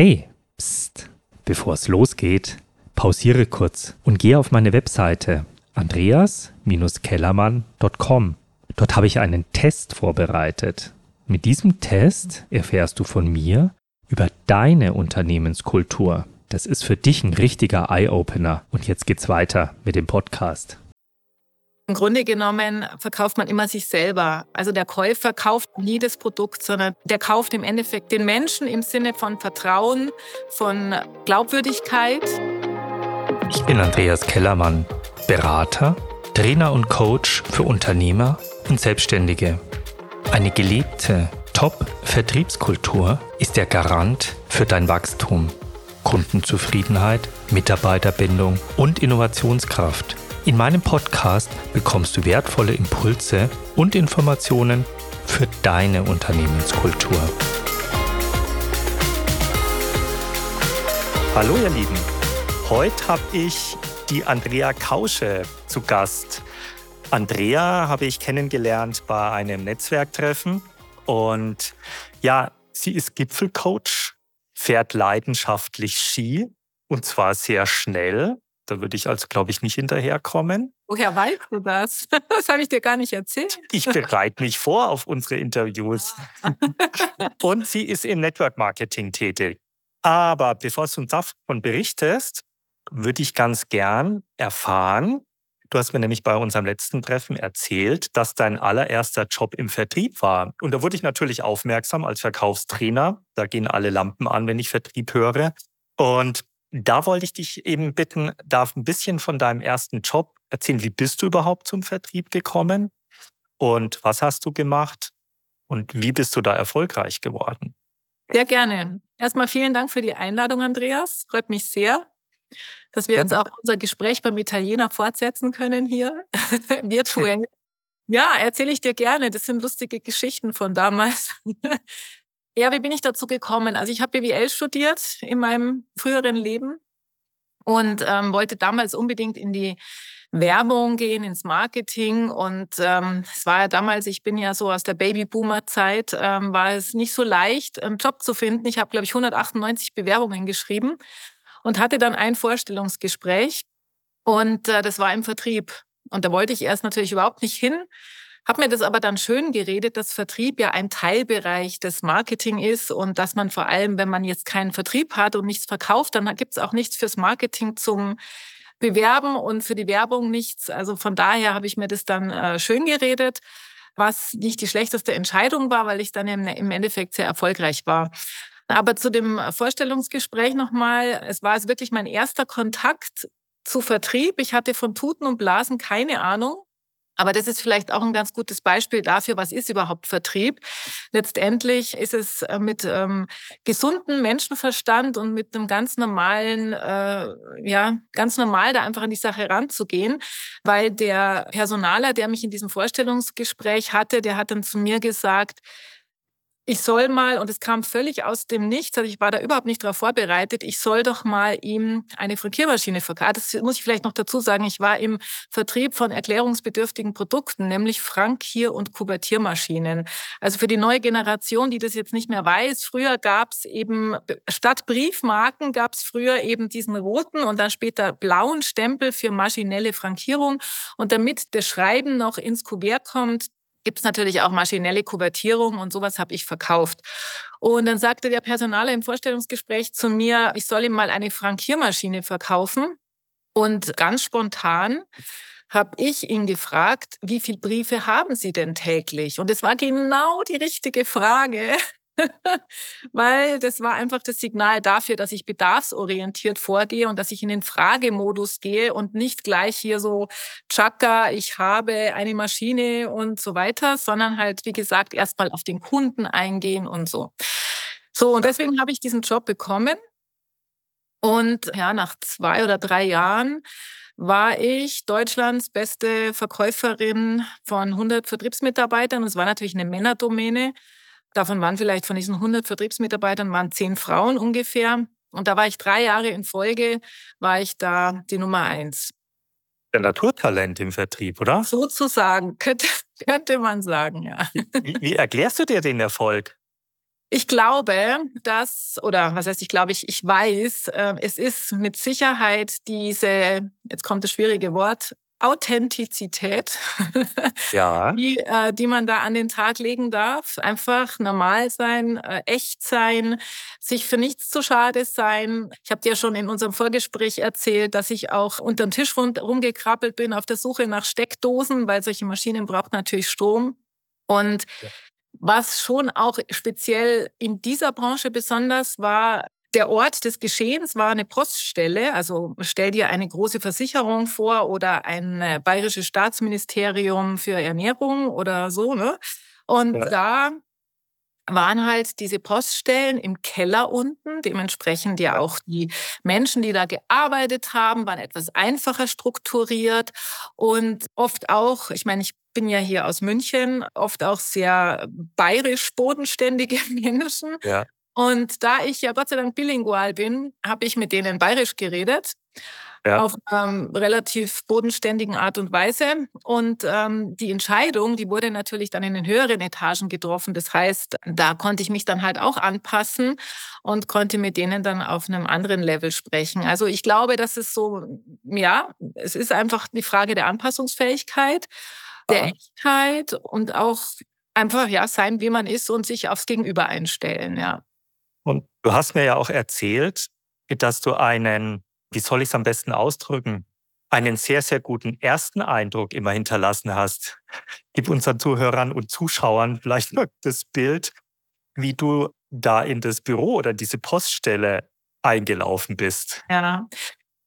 Hey, pst, bevor es losgeht, pausiere kurz und gehe auf meine Webseite andreas-kellermann.com. Dort habe ich einen Test vorbereitet. Mit diesem Test erfährst du von mir über deine Unternehmenskultur. Das ist für dich ein richtiger Eye-Opener. Und jetzt geht's weiter mit dem Podcast. Im Grunde genommen verkauft man immer sich selber. Also der Käufer kauft nie das Produkt, sondern der kauft im Endeffekt den Menschen im Sinne von Vertrauen, von Glaubwürdigkeit. Ich bin Andreas Kellermann, Berater, Trainer und Coach für Unternehmer und Selbstständige. Eine gelebte Top-Vertriebskultur ist der Garant für dein Wachstum, Kundenzufriedenheit, Mitarbeiterbindung und Innovationskraft – in meinem Podcast bekommst du wertvolle Impulse und Informationen für deine Unternehmenskultur. Hallo ihr Lieben, heute habe ich die Andrea Kausche zu Gast. Andrea habe ich kennengelernt bei einem Netzwerktreffen und ja, sie ist Gipfelcoach, fährt leidenschaftlich Ski und zwar sehr schnell da würde ich also, glaube ich, nicht hinterherkommen. Woher weißt du das? Das habe ich dir gar nicht erzählt. Ich bereite mich vor auf unsere Interviews. Und sie ist im Network Marketing tätig. Aber bevor du uns davon berichtest, würde ich ganz gern erfahren, du hast mir nämlich bei unserem letzten Treffen erzählt, dass dein allererster Job im Vertrieb war. Und da wurde ich natürlich aufmerksam als Verkaufstrainer. Da gehen alle Lampen an, wenn ich Vertrieb höre. Und da wollte ich dich eben bitten, darf ein bisschen von deinem ersten Job erzählen. Wie bist du überhaupt zum Vertrieb gekommen? Und was hast du gemacht? Und wie bist du da erfolgreich geworden? Sehr gerne. Erstmal vielen Dank für die Einladung, Andreas. Freut mich sehr, dass wir jetzt auch unser Gespräch beim Italiener fortsetzen können hier virtuell. Ja, erzähle ich dir gerne. Das sind lustige Geschichten von damals. Ja, wie bin ich dazu gekommen? Also ich habe BWL studiert in meinem früheren Leben und ähm, wollte damals unbedingt in die Werbung gehen, ins Marketing. Und ähm, es war ja damals, ich bin ja so aus der Babyboomer-Zeit, ähm, war es nicht so leicht, einen Job zu finden. Ich habe, glaube ich, 198 Bewerbungen geschrieben und hatte dann ein Vorstellungsgespräch. Und äh, das war im Vertrieb. Und da wollte ich erst natürlich überhaupt nicht hin. Habe mir das aber dann schön geredet, dass Vertrieb ja ein Teilbereich des Marketing ist und dass man vor allem, wenn man jetzt keinen Vertrieb hat und nichts verkauft, dann gibt es auch nichts fürs Marketing zum Bewerben und für die Werbung nichts. Also von daher habe ich mir das dann äh, schön geredet, was nicht die schlechteste Entscheidung war, weil ich dann im Endeffekt sehr erfolgreich war. Aber zu dem Vorstellungsgespräch nochmal, es war es wirklich mein erster Kontakt zu Vertrieb. Ich hatte von Tuten und Blasen keine Ahnung. Aber das ist vielleicht auch ein ganz gutes Beispiel dafür, was ist überhaupt Vertrieb. Letztendlich ist es äh, mit ähm, gesundem Menschenverstand und mit einem ganz normalen, äh, ja, ganz normal da einfach an die Sache ranzugehen, weil der Personaler, der mich in diesem Vorstellungsgespräch hatte, der hat dann zu mir gesagt, ich soll mal, und es kam völlig aus dem Nichts, also ich war da überhaupt nicht darauf vorbereitet, ich soll doch mal ihm eine Frankiermaschine verkaufen. Das muss ich vielleicht noch dazu sagen, ich war im Vertrieb von erklärungsbedürftigen Produkten, nämlich Frankier- und Kuvertiermaschinen. Also für die neue Generation, die das jetzt nicht mehr weiß, früher gab es eben, statt Briefmarken gab es früher eben diesen roten und dann später blauen Stempel für maschinelle Frankierung. Und damit das Schreiben noch ins Kuvert kommt, gibt es natürlich auch maschinelle Kuvertierung und sowas habe ich verkauft. Und dann sagte der Personaler im Vorstellungsgespräch zu mir, ich soll ihm mal eine Frankiermaschine verkaufen. Und ganz spontan habe ich ihn gefragt, wie viele Briefe haben Sie denn täglich? Und es war genau die richtige Frage, weil das war einfach das Signal dafür, dass ich bedarfsorientiert vorgehe und dass ich in den Fragemodus gehe und nicht gleich hier so Chaka, ich habe eine Maschine und so weiter, sondern halt, wie gesagt, erstmal auf den Kunden eingehen und so. So, und deswegen habe ich diesen Job bekommen. Und ja, nach zwei oder drei Jahren war ich Deutschlands beste Verkäuferin von 100 Vertriebsmitarbeitern. Es war natürlich eine Männerdomäne. Davon waren vielleicht von diesen 100 Vertriebsmitarbeitern waren zehn Frauen ungefähr. Und da war ich drei Jahre in Folge, war ich da die Nummer eins. Der Naturtalent im Vertrieb, oder? Sozusagen, könnte, könnte man sagen, ja. Wie, wie erklärst du dir den Erfolg? Ich glaube, dass, oder was heißt ich glaube, ich, ich weiß, äh, es ist mit Sicherheit diese, jetzt kommt das schwierige Wort, Authentizität, ja. die, äh, die man da an den Tag legen darf. Einfach normal sein, äh, echt sein, sich für nichts zu schade sein. Ich habe dir schon in unserem Vorgespräch erzählt, dass ich auch unter den Tisch rumgekrabbelt bin auf der Suche nach Steckdosen, weil solche Maschinen brauchen natürlich Strom. Und ja. Was schon auch speziell in dieser Branche besonders war, der Ort des Geschehens war eine Poststelle. Also stell dir eine große Versicherung vor oder ein äh, bayerisches Staatsministerium für Ernährung oder so. Ne? Und ja. da waren halt diese Poststellen im Keller unten. Dementsprechend ja auch die Menschen, die da gearbeitet haben, waren etwas einfacher strukturiert und oft auch, ich meine, ich bin ja hier aus München, oft auch sehr bayerisch bodenständige Menschen. Ja. Und da ich ja Gott sei Dank bilingual bin, habe ich mit denen bayerisch geredet. Ja. auf ähm, relativ bodenständigen Art und Weise. Und ähm, die Entscheidung, die wurde natürlich dann in den höheren Etagen getroffen. Das heißt, da konnte ich mich dann halt auch anpassen und konnte mit denen dann auf einem anderen Level sprechen. Also ich glaube, dass es so, ja, es ist einfach die Frage der Anpassungsfähigkeit der Echtheit und auch einfach ja sein, wie man ist und sich aufs Gegenüber einstellen, ja. Und du hast mir ja auch erzählt, dass du einen, wie soll ich es am besten ausdrücken, einen sehr, sehr guten ersten Eindruck immer hinterlassen hast. Gib unseren Zuhörern und Zuschauern vielleicht noch das Bild, wie du da in das Büro oder diese Poststelle eingelaufen bist. Ja,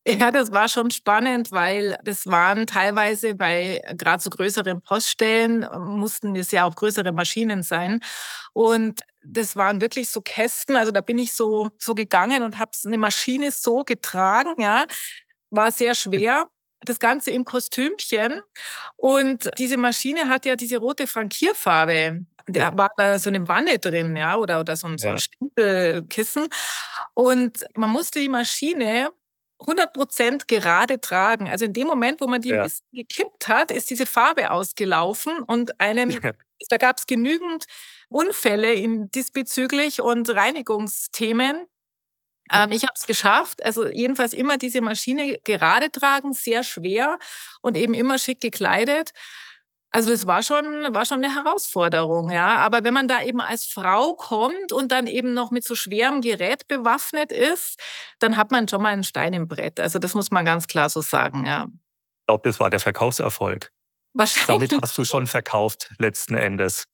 ja, das war schon spannend, weil das waren teilweise bei gerade so größeren Poststellen, mussten es ja auch größere Maschinen sein. Und das waren wirklich so Kästen. Also da bin ich so, so gegangen und habe eine Maschine so getragen, ja. War sehr schwer. Das Ganze im Kostümchen. Und diese Maschine hat ja diese rote Frankierfarbe. Da war da so eine Wanne drin, ja, oder, oder so ein, so ein Stempelkissen. Und man musste die Maschine 100 Prozent gerade tragen. Also in dem Moment, wo man die ja. gekippt hat, ist diese Farbe ausgelaufen und einem, ja. da gab es genügend Unfälle in, diesbezüglich und Reinigungsthemen. Ähm, ich habe es geschafft. Also jedenfalls immer diese Maschine gerade tragen, sehr schwer und eben immer schick gekleidet. Also das war schon, war schon eine Herausforderung, ja. Aber wenn man da eben als Frau kommt und dann eben noch mit so schwerem Gerät bewaffnet ist, dann hat man schon mal einen Stein im Brett. Also das muss man ganz klar so sagen, ja. Ich glaube, das war der Verkaufserfolg. Wahrscheinlich. Damit hast du schon verkauft, letzten Endes.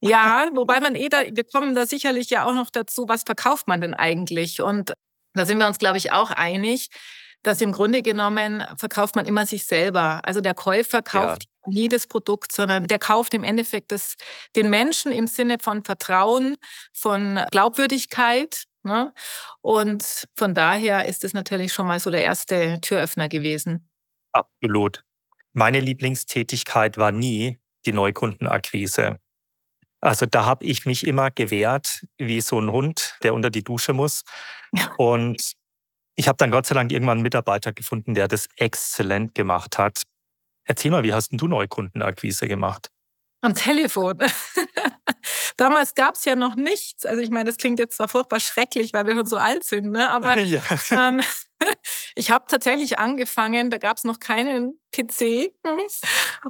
Ja, wobei man eh da, wir kommen da sicherlich ja auch noch dazu, was verkauft man denn eigentlich? Und da sind wir uns, glaube ich, auch einig dass im Grunde genommen verkauft man immer sich selber. Also der Käufer kauft ja. nie das Produkt, sondern der kauft im Endeffekt das, den Menschen im Sinne von Vertrauen, von Glaubwürdigkeit. Ne? Und von daher ist es natürlich schon mal so der erste Türöffner gewesen. Absolut. Meine Lieblingstätigkeit war nie die Neukundenakquise. Also da habe ich mich immer gewehrt, wie so ein Hund, der unter die Dusche muss. Und ich habe dann Gott sei Dank irgendwann einen Mitarbeiter gefunden, der das exzellent gemacht hat. Erzähl mal, wie hast denn du Neukundenakquise gemacht? Am Telefon. Damals gab es ja noch nichts. Also ich meine, das klingt jetzt zwar furchtbar schrecklich, weil wir schon so alt sind, ne? aber ja. ähm, ich habe tatsächlich angefangen, da gab es noch keinen PC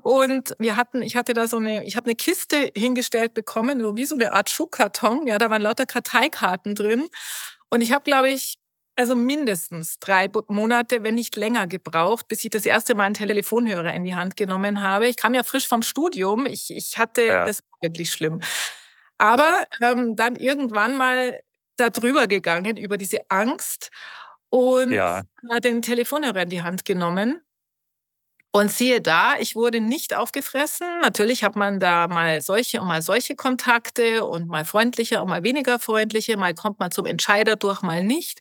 und wir hatten, ich hatte da so eine, ich habe eine Kiste hingestellt bekommen, so wie so eine Art Schuhkarton, ja, da waren lauter Karteikarten drin und ich habe, glaube ich, also mindestens drei Monate, wenn nicht länger gebraucht, bis ich das erste Mal einen Telefonhörer in die Hand genommen habe. Ich kam ja frisch vom Studium. Ich, ich hatte, ja. das wirklich schlimm. Aber ähm, dann irgendwann mal darüber gegangen, über diese Angst und ja. den Telefonhörer in die Hand genommen. Und siehe da, ich wurde nicht aufgefressen. Natürlich hat man da mal solche und mal solche Kontakte und mal freundliche und mal weniger freundliche. Mal kommt man zum Entscheider durch, mal nicht.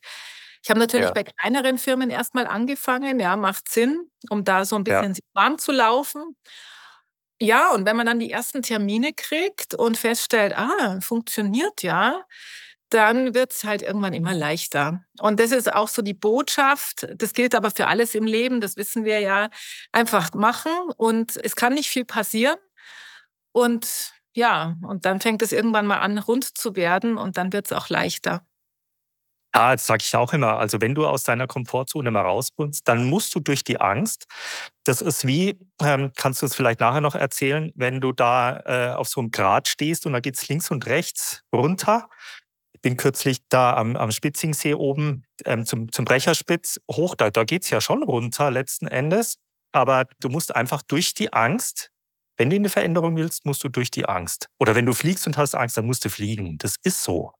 Ich habe natürlich ja. bei kleineren Firmen erstmal angefangen, ja, macht Sinn, um da so ein bisschen ja. warm zu laufen. Ja, und wenn man dann die ersten Termine kriegt und feststellt, ah, funktioniert ja, dann wird es halt irgendwann immer leichter. Und das ist auch so die Botschaft. Das gilt aber für alles im Leben, das wissen wir ja. Einfach machen und es kann nicht viel passieren. Und ja, und dann fängt es irgendwann mal an, rund zu werden und dann wird es auch leichter. Ja, das sage ich auch immer. Also wenn du aus deiner Komfortzone mal rauskommst, dann musst du durch die Angst. Das ist wie, ähm, kannst du es vielleicht nachher noch erzählen, wenn du da äh, auf so einem Grat stehst und da geht es links und rechts runter. Ich bin kürzlich da am, am Spitzingsee oben ähm, zum, zum Brecherspitz hoch. Da, da geht es ja schon runter letzten Endes. Aber du musst einfach durch die Angst, wenn du eine Veränderung willst, musst du durch die Angst. Oder wenn du fliegst und hast Angst, dann musst du fliegen. Das ist so.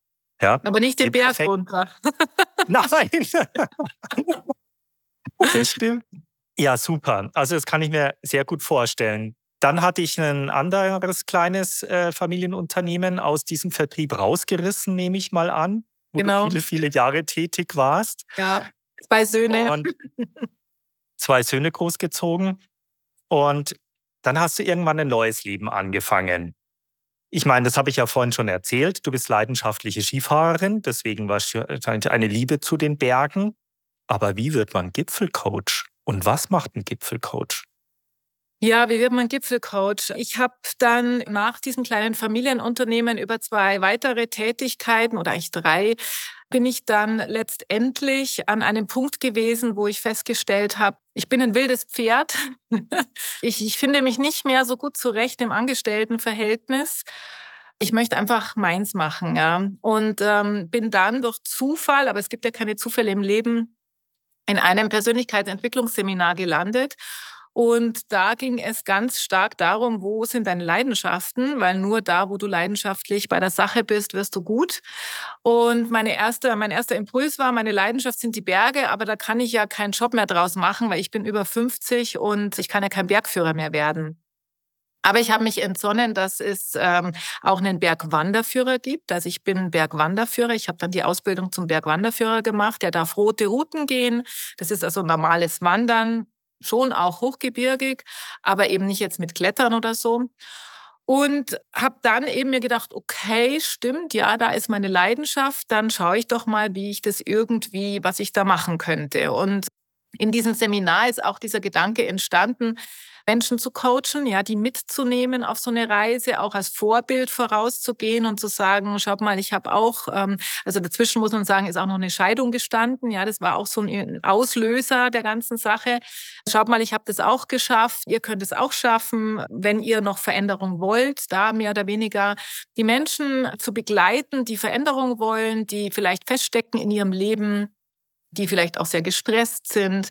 Ja. Aber nicht den Berg runter. Nein. das stimmt. Ja, super. Also das kann ich mir sehr gut vorstellen. Dann hatte ich ein anderes kleines äh, Familienunternehmen aus diesem Vertrieb rausgerissen, nehme ich mal an, wo genau. du viele, viele Jahre tätig warst. Ja, zwei Söhne. Und zwei Söhne großgezogen. Und dann hast du irgendwann ein neues Leben angefangen. Ich meine, das habe ich ja vorhin schon erzählt. Du bist leidenschaftliche Skifahrerin, deswegen wahrscheinlich eine Liebe zu den Bergen. Aber wie wird man Gipfelcoach? Und was macht ein Gipfelcoach? Ja, wie wird man Gipfelcoach? Ich habe dann nach diesem kleinen Familienunternehmen über zwei weitere Tätigkeiten oder eigentlich drei bin ich dann letztendlich an einem Punkt gewesen, wo ich festgestellt habe, ich bin ein wildes Pferd. ich, ich finde mich nicht mehr so gut zurecht im Angestelltenverhältnis. Ich möchte einfach meins machen, ja. Und ähm, bin dann durch Zufall, aber es gibt ja keine Zufälle im Leben, in einem Persönlichkeitsentwicklungsseminar gelandet und da ging es ganz stark darum, wo sind deine Leidenschaften, weil nur da, wo du leidenschaftlich bei der Sache bist, wirst du gut. Und meine erste, mein erster Impuls war, meine Leidenschaft sind die Berge, aber da kann ich ja keinen Job mehr draus machen, weil ich bin über 50 und ich kann ja kein Bergführer mehr werden. Aber ich habe mich entsonnen, dass es ähm, auch einen Bergwanderführer gibt. Also ich bin Bergwanderführer. Ich habe dann die Ausbildung zum Bergwanderführer gemacht. Der darf rote Routen gehen. Das ist also normales Wandern schon auch hochgebirgig, aber eben nicht jetzt mit Klettern oder so. Und habe dann eben mir gedacht, okay, stimmt, ja, da ist meine Leidenschaft, dann schaue ich doch mal, wie ich das irgendwie, was ich da machen könnte. Und in diesem Seminar ist auch dieser Gedanke entstanden, Menschen zu coachen, ja, die mitzunehmen auf so eine Reise, auch als Vorbild vorauszugehen und zu sagen, schaut mal, ich habe auch, ähm, also dazwischen muss man sagen, ist auch noch eine Scheidung gestanden, ja, das war auch so ein Auslöser der ganzen Sache. Schaut mal, ich habe das auch geschafft, ihr könnt es auch schaffen, wenn ihr noch Veränderung wollt, da mehr oder weniger die Menschen zu begleiten, die Veränderung wollen, die vielleicht feststecken in ihrem Leben, die vielleicht auch sehr gestresst sind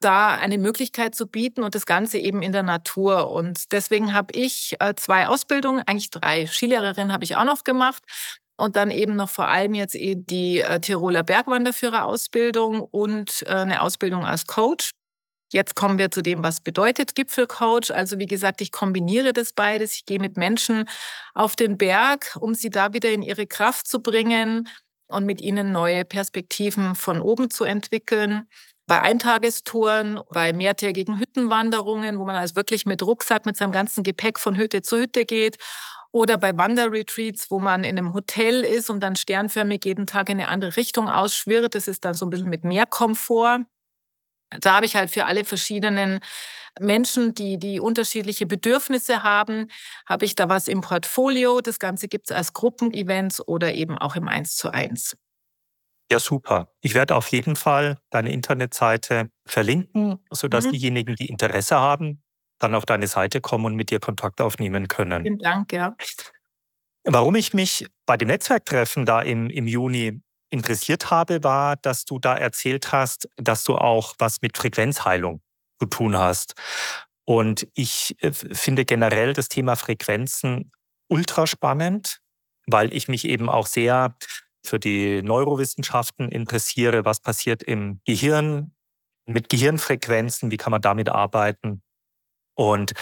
da eine Möglichkeit zu bieten und das Ganze eben in der Natur. Und deswegen habe ich äh, zwei Ausbildungen, eigentlich drei. Skilehrerin habe ich auch noch gemacht. Und dann eben noch vor allem jetzt eben die äh, Tiroler Bergwanderführerausbildung und äh, eine Ausbildung als Coach. Jetzt kommen wir zu dem, was bedeutet Gipfelcoach. Also wie gesagt, ich kombiniere das beides. Ich gehe mit Menschen auf den Berg, um sie da wieder in ihre Kraft zu bringen und mit ihnen neue Perspektiven von oben zu entwickeln bei Eintagestouren, bei mehrtägigen Hüttenwanderungen, wo man also wirklich mit Rucksack, mit seinem ganzen Gepäck von Hütte zu Hütte geht. Oder bei Wanderretreats, wo man in einem Hotel ist und dann sternförmig jeden Tag in eine andere Richtung ausschwirrt. Das ist dann so ein bisschen mit mehr Komfort. Da habe ich halt für alle verschiedenen Menschen, die, die unterschiedliche Bedürfnisse haben, habe ich da was im Portfolio. Das Ganze gibt es als Gruppenevents oder eben auch im Eins zu eins. Ja, super. Ich werde auf jeden Fall deine Internetseite verlinken, sodass mhm. diejenigen, die Interesse haben, dann auf deine Seite kommen und mit dir Kontakt aufnehmen können. Vielen Dank, ja. Warum ich mich bei dem Netzwerktreffen da im, im Juni interessiert habe, war, dass du da erzählt hast, dass du auch was mit Frequenzheilung zu tun hast. Und ich äh, finde generell das Thema Frequenzen ultra spannend, weil ich mich eben auch sehr für die Neurowissenschaften interessiere, was passiert im Gehirn mit Gehirnfrequenzen, wie kann man damit arbeiten. Und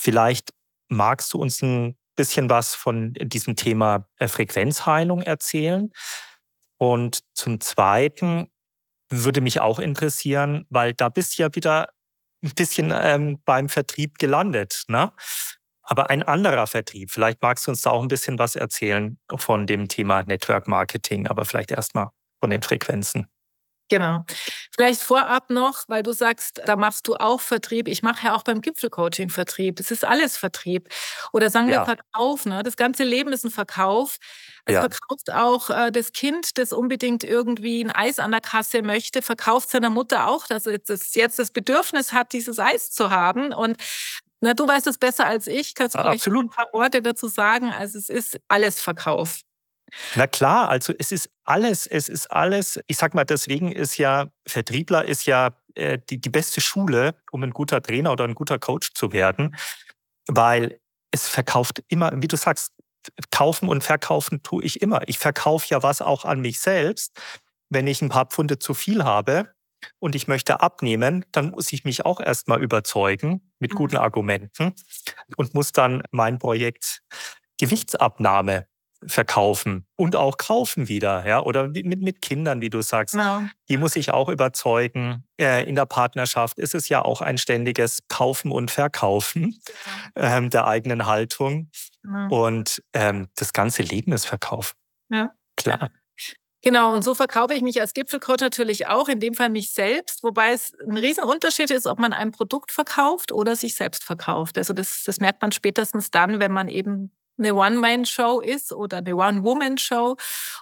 vielleicht magst du uns ein bisschen was von diesem Thema äh, Frequenzheilung erzählen. Und zum Zweiten würde mich auch interessieren, weil da bist du ja wieder ein bisschen ähm, beim Vertrieb gelandet. Ne? Aber ein anderer Vertrieb. Vielleicht magst du uns da auch ein bisschen was erzählen von dem Thema Network Marketing, aber vielleicht erstmal von den Frequenzen. Genau. Vielleicht vorab noch, weil du sagst, da machst du auch Vertrieb. Ich mache ja auch beim Gipfelcoaching Vertrieb. Das ist alles Vertrieb. Oder sagen wir Verkauf. Ne? Das ganze Leben ist ein Verkauf. Es ja. verkauft auch äh, das Kind, das unbedingt irgendwie ein Eis an der Kasse möchte, verkauft seiner Mutter auch, dass es jetzt das Bedürfnis hat, dieses Eis zu haben. Und na, du weißt es besser als ich. Kannst du vielleicht ein paar Worte dazu sagen? Also es ist alles Verkauf. Na klar, also es ist alles, es ist alles. Ich sag mal, deswegen ist ja Vertriebler ist ja äh, die, die beste Schule, um ein guter Trainer oder ein guter Coach zu werden, weil es verkauft immer, wie du sagst, kaufen und verkaufen tue ich immer. Ich verkaufe ja was auch an mich selbst. Wenn ich ein paar Pfunde zu viel habe und ich möchte abnehmen, dann muss ich mich auch erstmal überzeugen mit guten mhm. Argumenten und muss dann mein Projekt Gewichtsabnahme verkaufen und auch kaufen wieder, ja, oder mit, mit Kindern, wie du sagst. Ja. Die muss ich auch überzeugen. Äh, in der Partnerschaft ist es ja auch ein ständiges Kaufen und Verkaufen ja. ähm, der eigenen Haltung. Ja. Und ähm, das ganze Leben ist Verkauf. Ja. Klar. Genau, und so verkaufe ich mich als Gipfelcoach natürlich auch, in dem Fall mich selbst, wobei es ein Riesenunterschied ist, ob man ein Produkt verkauft oder sich selbst verkauft. Also das, das merkt man spätestens dann, wenn man eben eine One-Man-Show ist oder eine One-Woman-Show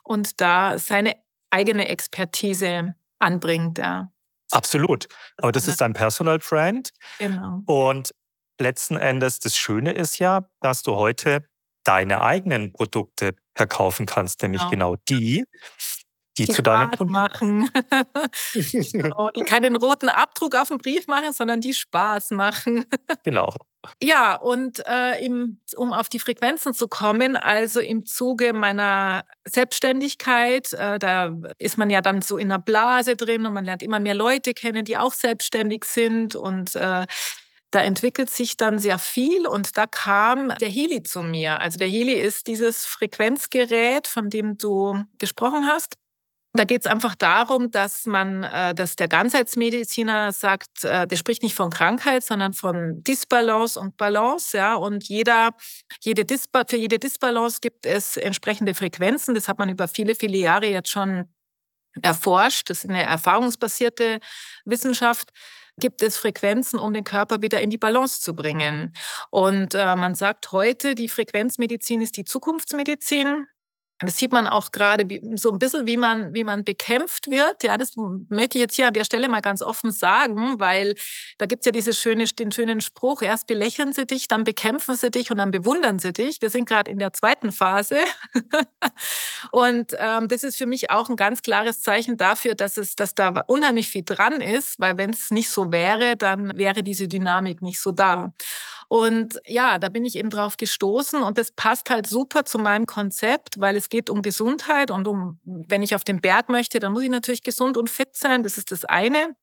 und da seine eigene Expertise anbringt. Ja. Absolut. Aber das ist ein Personal Brand. Genau. Und letzten Endes, das Schöne ist ja, dass du heute deine eigenen Produkte verkaufen kannst, nämlich genau, genau die, die, die zu deinem Kunden machen. genau, die keinen roten Abdruck auf dem Brief machen, sondern die Spaß machen. genau. Ja, und äh, im, um auf die Frequenzen zu kommen, also im Zuge meiner Selbstständigkeit, äh, da ist man ja dann so in einer Blase drin und man lernt immer mehr Leute kennen, die auch selbstständig sind und äh, da entwickelt sich dann sehr viel und da kam der Heli zu mir. Also der Heli ist dieses Frequenzgerät, von dem du gesprochen hast. Da geht es einfach darum, dass man, äh, dass der Ganzheitsmediziner sagt, äh, der spricht nicht von Krankheit, sondern von Disbalance und Balance, ja. Und jeder, jede Disba für jede Disbalance gibt es entsprechende Frequenzen. Das hat man über viele, viele Jahre jetzt schon erforscht. Das ist eine erfahrungsbasierte Wissenschaft gibt es Frequenzen, um den Körper wieder in die Balance zu bringen. Und äh, man sagt heute, die Frequenzmedizin ist die Zukunftsmedizin. Das sieht man auch gerade so ein bisschen, wie man, wie man bekämpft wird. Ja, das möchte ich jetzt hier an der Stelle mal ganz offen sagen, weil da gibt's ja diese schöne, den schönen Spruch, erst belächeln sie dich, dann bekämpfen sie dich und dann bewundern sie dich. Wir sind gerade in der zweiten Phase. und ähm, das ist für mich auch ein ganz klares Zeichen dafür, dass, es, dass da unheimlich viel dran ist, weil wenn es nicht so wäre, dann wäre diese Dynamik nicht so da. Und ja, da bin ich eben drauf gestoßen und das passt halt super zu meinem Konzept, weil es geht um Gesundheit und um, wenn ich auf den Berg möchte, dann muss ich natürlich gesund und fit sein. Das ist das eine.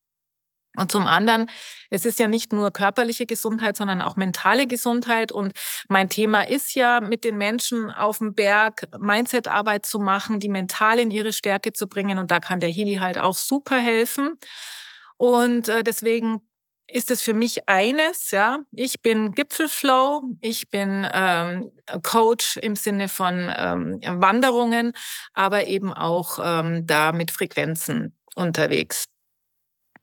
Und zum anderen, es ist ja nicht nur körperliche Gesundheit, sondern auch mentale Gesundheit. Und mein Thema ist ja, mit den Menschen auf dem Berg Mindset-Arbeit zu machen, die mental in ihre Stärke zu bringen. Und da kann der Heli halt auch super helfen. Und äh, deswegen ist es für mich eines, ja. Ich bin Gipfelflow, ich bin ähm, Coach im Sinne von ähm, Wanderungen, aber eben auch ähm, da mit Frequenzen unterwegs.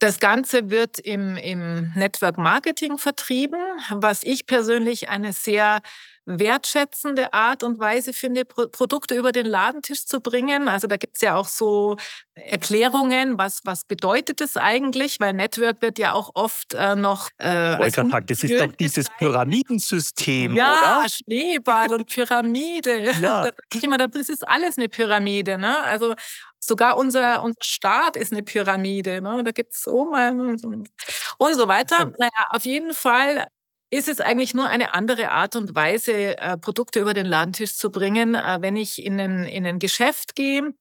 Das Ganze wird im, im Network Marketing vertrieben, was ich persönlich eine sehr wertschätzende Art und Weise finde, Pro Produkte über den Ladentisch zu bringen. Also da gibt es ja auch so Erklärungen, was, was bedeutet es eigentlich, weil Network wird ja auch oft äh, noch... Äh, das ist doch dieses Pyramidensystem, ja, oder? Schneeball und Pyramide. Ja. Das ist alles eine Pyramide. Ne? Also Sogar unser, unser Staat ist eine Pyramide. Ne? Da gibt es oben und so weiter. Naja, auf jeden Fall ist es eigentlich nur eine andere Art und Weise, äh, Produkte über den Ladentisch zu bringen. Äh, wenn ich in ein, in ein Geschäft gehe,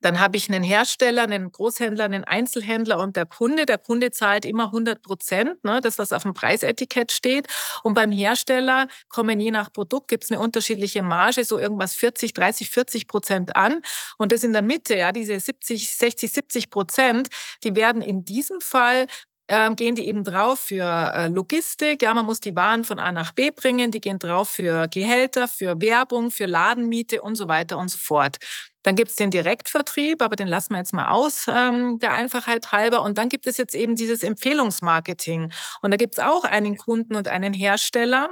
dann habe ich einen Hersteller, einen Großhändler, einen Einzelhändler und der Kunde. Der Kunde zahlt immer 100 Prozent, ne, das, was auf dem Preisetikett steht. Und beim Hersteller kommen je nach Produkt, gibt es eine unterschiedliche Marge, so irgendwas 40, 30, 40 Prozent an. Und das in der Mitte, ja, diese 70, 60, 70 Prozent, die werden in diesem Fall ähm, gehen die eben drauf für äh, Logistik. Ja, man muss die Waren von A nach B bringen. Die gehen drauf für Gehälter, für Werbung, für Ladenmiete und so weiter und so fort. Dann gibt es den Direktvertrieb, aber den lassen wir jetzt mal aus, ähm, der Einfachheit halber. Und dann gibt es jetzt eben dieses Empfehlungsmarketing. Und da gibt es auch einen Kunden und einen Hersteller.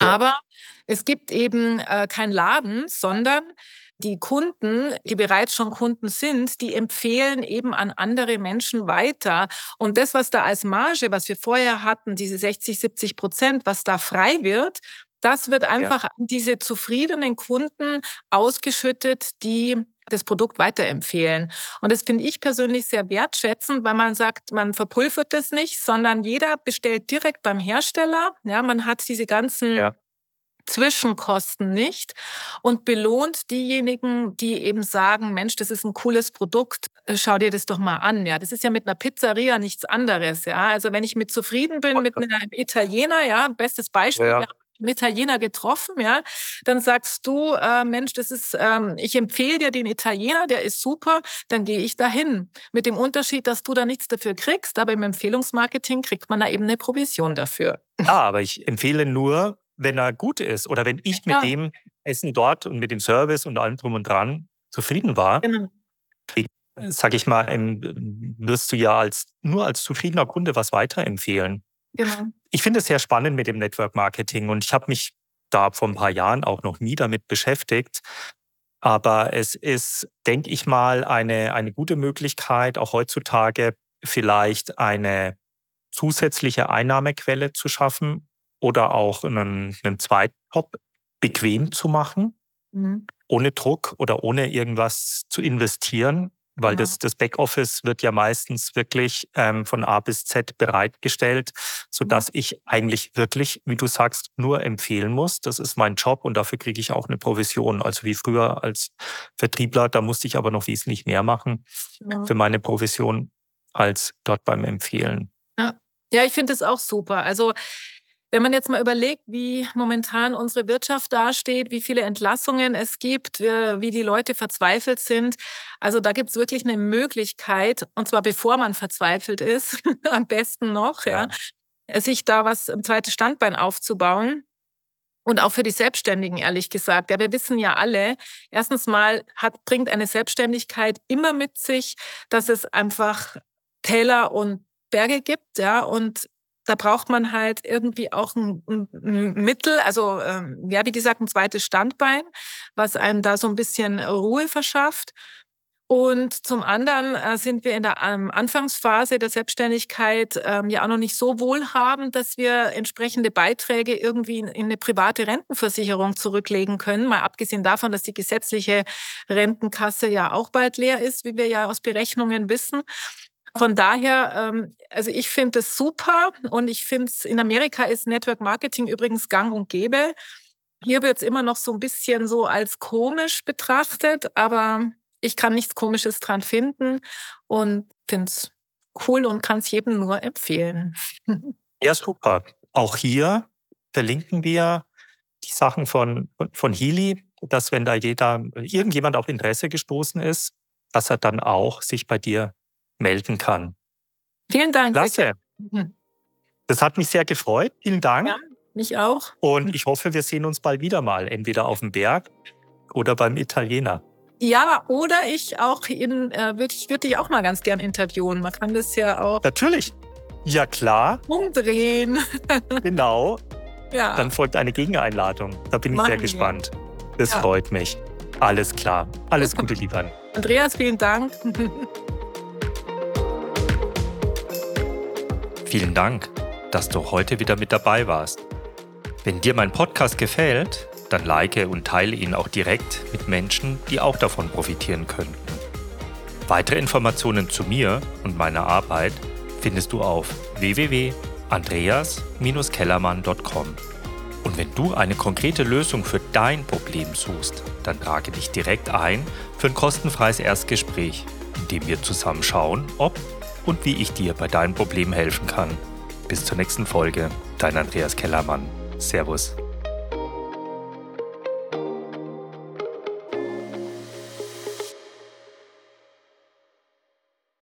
Ja. Aber es gibt eben äh, kein Laden, sondern die Kunden, die bereits schon Kunden sind, die empfehlen eben an andere Menschen weiter. Und das, was da als Marge, was wir vorher hatten, diese 60, 70 Prozent, was da frei wird, das wird einfach ja. an diese zufriedenen Kunden ausgeschüttet, die das Produkt weiterempfehlen. Und das finde ich persönlich sehr wertschätzend, weil man sagt, man verpulvert das nicht, sondern jeder bestellt direkt beim Hersteller. Ja, man hat diese ganzen ja. Zwischenkosten nicht und belohnt diejenigen, die eben sagen, Mensch, das ist ein cooles Produkt, äh, schau dir das doch mal an. Ja, das ist ja mit einer Pizzeria nichts anderes. Ja, also wenn ich mit zufrieden bin mit einem Italiener, ja, bestes Beispiel. Ja. Einen Italiener getroffen, ja, dann sagst du, äh, Mensch, das ist, ähm, ich empfehle dir den Italiener, der ist super, dann gehe ich dahin. Mit dem Unterschied, dass du da nichts dafür kriegst, aber im Empfehlungsmarketing kriegt man da eben eine Provision dafür. Ja, aber ich empfehle nur, wenn er gut ist oder wenn ich mit ja. dem Essen dort und mit dem Service und allem drum und dran zufrieden war, genau. sag ich mal, wirst du ja als, nur als zufriedener Kunde was weiterempfehlen. Genau. Ich finde es sehr spannend mit dem Network Marketing und ich habe mich da vor ein paar Jahren auch noch nie damit beschäftigt. Aber es ist, denke ich mal, eine, eine gute Möglichkeit, auch heutzutage vielleicht eine zusätzliche Einnahmequelle zu schaffen oder auch einen, einen zweiten Job bequem zu machen, mhm. ohne Druck oder ohne irgendwas zu investieren, weil genau. das, das Backoffice wird ja meistens wirklich ähm, von A bis Z bereitgestellt, sodass mhm. ich eigentlich wirklich, wie du sagst, nur empfehlen muss. Das ist mein Job und dafür kriege ich auch eine Provision. Also wie früher als Vertriebler, da musste ich aber noch wesentlich mehr machen ja. für meine Provision als dort beim Empfehlen. Ja, ja ich finde es auch super. Also wenn man jetzt mal überlegt, wie momentan unsere Wirtschaft dasteht, wie viele Entlassungen es gibt, äh, wie die Leute verzweifelt sind, also da gibt es wirklich eine Möglichkeit, und zwar bevor man verzweifelt ist, am besten noch, ja. ja, sich da was im zweiten Standbein aufzubauen. Und auch für die Selbstständigen, ehrlich gesagt. Ja, wir wissen ja alle, erstens mal hat, bringt eine Selbstständigkeit immer mit sich, dass es einfach Täler und Berge gibt, ja, und da braucht man halt irgendwie auch ein, ein Mittel, also ähm, ja, wie gesagt, ein zweites Standbein, was einem da so ein bisschen Ruhe verschafft. Und zum anderen äh, sind wir in der ähm, Anfangsphase der Selbstständigkeit ähm, ja auch noch nicht so wohlhabend, dass wir entsprechende Beiträge irgendwie in, in eine private Rentenversicherung zurücklegen können. Mal abgesehen davon, dass die gesetzliche Rentenkasse ja auch bald leer ist, wie wir ja aus Berechnungen wissen. Von daher, ähm, also ich finde es super und ich finde es, in Amerika ist Network Marketing übrigens gang und gäbe. Hier wird es immer noch so ein bisschen so als komisch betrachtet, aber ich kann nichts Komisches dran finden und finde es cool und kann es jedem nur empfehlen. Ja, super. Auch hier verlinken wir die Sachen von, von Healy, dass wenn da jeder, irgendjemand auf Interesse gestoßen ist, dass er dann auch sich bei dir melden kann. Vielen Dank. Klasse. Mhm. Das hat mich sehr gefreut. Vielen Dank. Ja, mich auch. Und ich hoffe, wir sehen uns bald wieder mal, entweder auf dem Berg oder beim Italiener. Ja, oder ich auch in, äh, würde ich würd dich auch mal ganz gern interviewen. Man kann das ja auch. Natürlich. Ja, klar. Umdrehen. genau. Ja. Dann folgt eine Gegeneinladung. Da bin ich Machen sehr gespannt. Das ja. freut mich. Alles klar. Alles Gute, lieber. Andreas, vielen Dank. Vielen Dank, dass du heute wieder mit dabei warst. Wenn dir mein Podcast gefällt, dann like und teile ihn auch direkt mit Menschen, die auch davon profitieren könnten. Weitere Informationen zu mir und meiner Arbeit findest du auf www.andreas-kellermann.com. Und wenn du eine konkrete Lösung für dein Problem suchst, dann trage dich direkt ein für ein kostenfreies Erstgespräch, in dem wir zusammen schauen, ob und wie ich dir bei deinem Problem helfen kann. Bis zur nächsten Folge, dein Andreas Kellermann. Servus.